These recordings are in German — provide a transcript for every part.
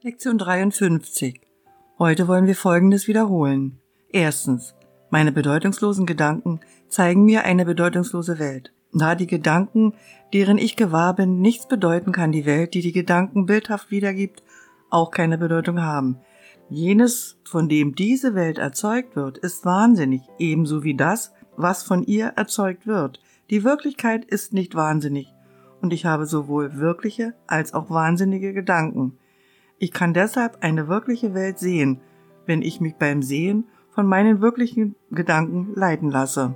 Lektion 53. Heute wollen wir Folgendes wiederholen. Erstens. Meine bedeutungslosen Gedanken zeigen mir eine bedeutungslose Welt. Da die Gedanken, deren ich gewahr bin, nichts bedeuten, kann die Welt, die die Gedanken bildhaft wiedergibt, auch keine Bedeutung haben. Jenes, von dem diese Welt erzeugt wird, ist wahnsinnig, ebenso wie das, was von ihr erzeugt wird. Die Wirklichkeit ist nicht wahnsinnig, und ich habe sowohl wirkliche als auch wahnsinnige Gedanken. Ich kann deshalb eine wirkliche Welt sehen, wenn ich mich beim Sehen von meinen wirklichen Gedanken leiten lasse.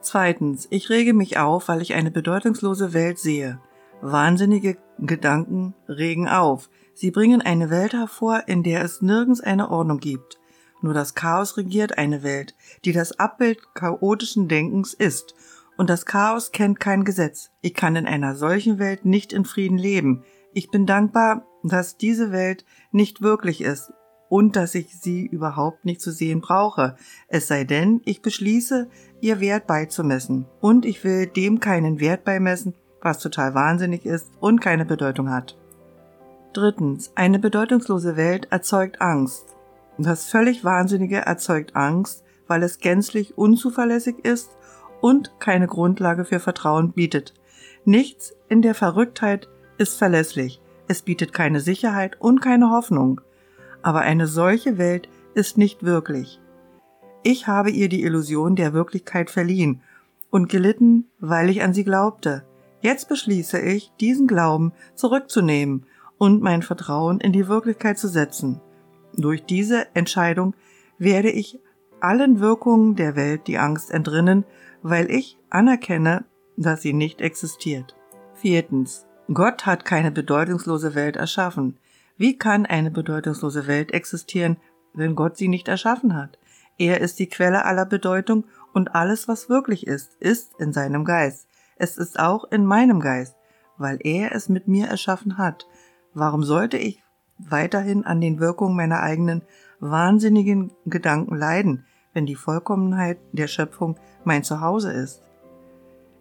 Zweitens, ich rege mich auf, weil ich eine bedeutungslose Welt sehe. Wahnsinnige Gedanken regen auf. Sie bringen eine Welt hervor, in der es nirgends eine Ordnung gibt. Nur das Chaos regiert eine Welt, die das Abbild chaotischen Denkens ist. Und das Chaos kennt kein Gesetz. Ich kann in einer solchen Welt nicht in Frieden leben. Ich bin dankbar, dass diese Welt nicht wirklich ist und dass ich sie überhaupt nicht zu sehen brauche, es sei denn, ich beschließe, ihr Wert beizumessen. Und ich will dem keinen Wert beimessen, was total wahnsinnig ist und keine Bedeutung hat. Drittens, eine bedeutungslose Welt erzeugt Angst. Das völlig Wahnsinnige erzeugt Angst, weil es gänzlich unzuverlässig ist und keine Grundlage für Vertrauen bietet. Nichts in der Verrücktheit ist verlässlich, es bietet keine Sicherheit und keine Hoffnung. Aber eine solche Welt ist nicht wirklich. Ich habe ihr die Illusion der Wirklichkeit verliehen und gelitten, weil ich an sie glaubte. Jetzt beschließe ich, diesen Glauben zurückzunehmen und mein Vertrauen in die Wirklichkeit zu setzen. Durch diese Entscheidung werde ich allen Wirkungen der Welt die Angst entrinnen, weil ich anerkenne, dass sie nicht existiert. Viertens. Gott hat keine bedeutungslose Welt erschaffen. Wie kann eine bedeutungslose Welt existieren, wenn Gott sie nicht erschaffen hat? Er ist die Quelle aller Bedeutung und alles, was wirklich ist, ist in seinem Geist. Es ist auch in meinem Geist, weil er es mit mir erschaffen hat. Warum sollte ich weiterhin an den Wirkungen meiner eigenen wahnsinnigen Gedanken leiden, wenn die Vollkommenheit der Schöpfung mein Zuhause ist?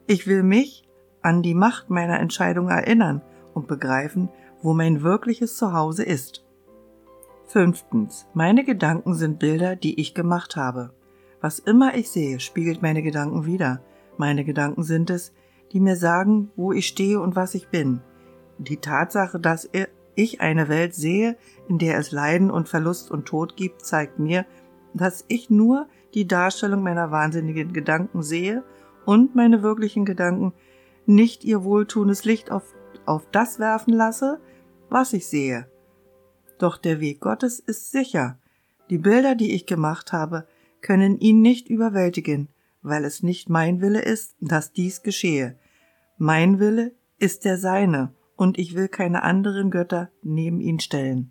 Ich will mich an die Macht meiner Entscheidung erinnern und begreifen, wo mein wirkliches Zuhause ist. Fünftens. Meine Gedanken sind Bilder, die ich gemacht habe. Was immer ich sehe, spiegelt meine Gedanken wider. Meine Gedanken sind es, die mir sagen, wo ich stehe und was ich bin. Die Tatsache, dass ich eine Welt sehe, in der es Leiden und Verlust und Tod gibt, zeigt mir, dass ich nur die Darstellung meiner wahnsinnigen Gedanken sehe und meine wirklichen Gedanken nicht ihr wohltuendes Licht auf, auf das werfen lasse, was ich sehe. Doch der Weg Gottes ist sicher. Die Bilder, die ich gemacht habe, können ihn nicht überwältigen, weil es nicht mein Wille ist, dass dies geschehe. Mein Wille ist der seine, und ich will keine anderen Götter neben ihn stellen.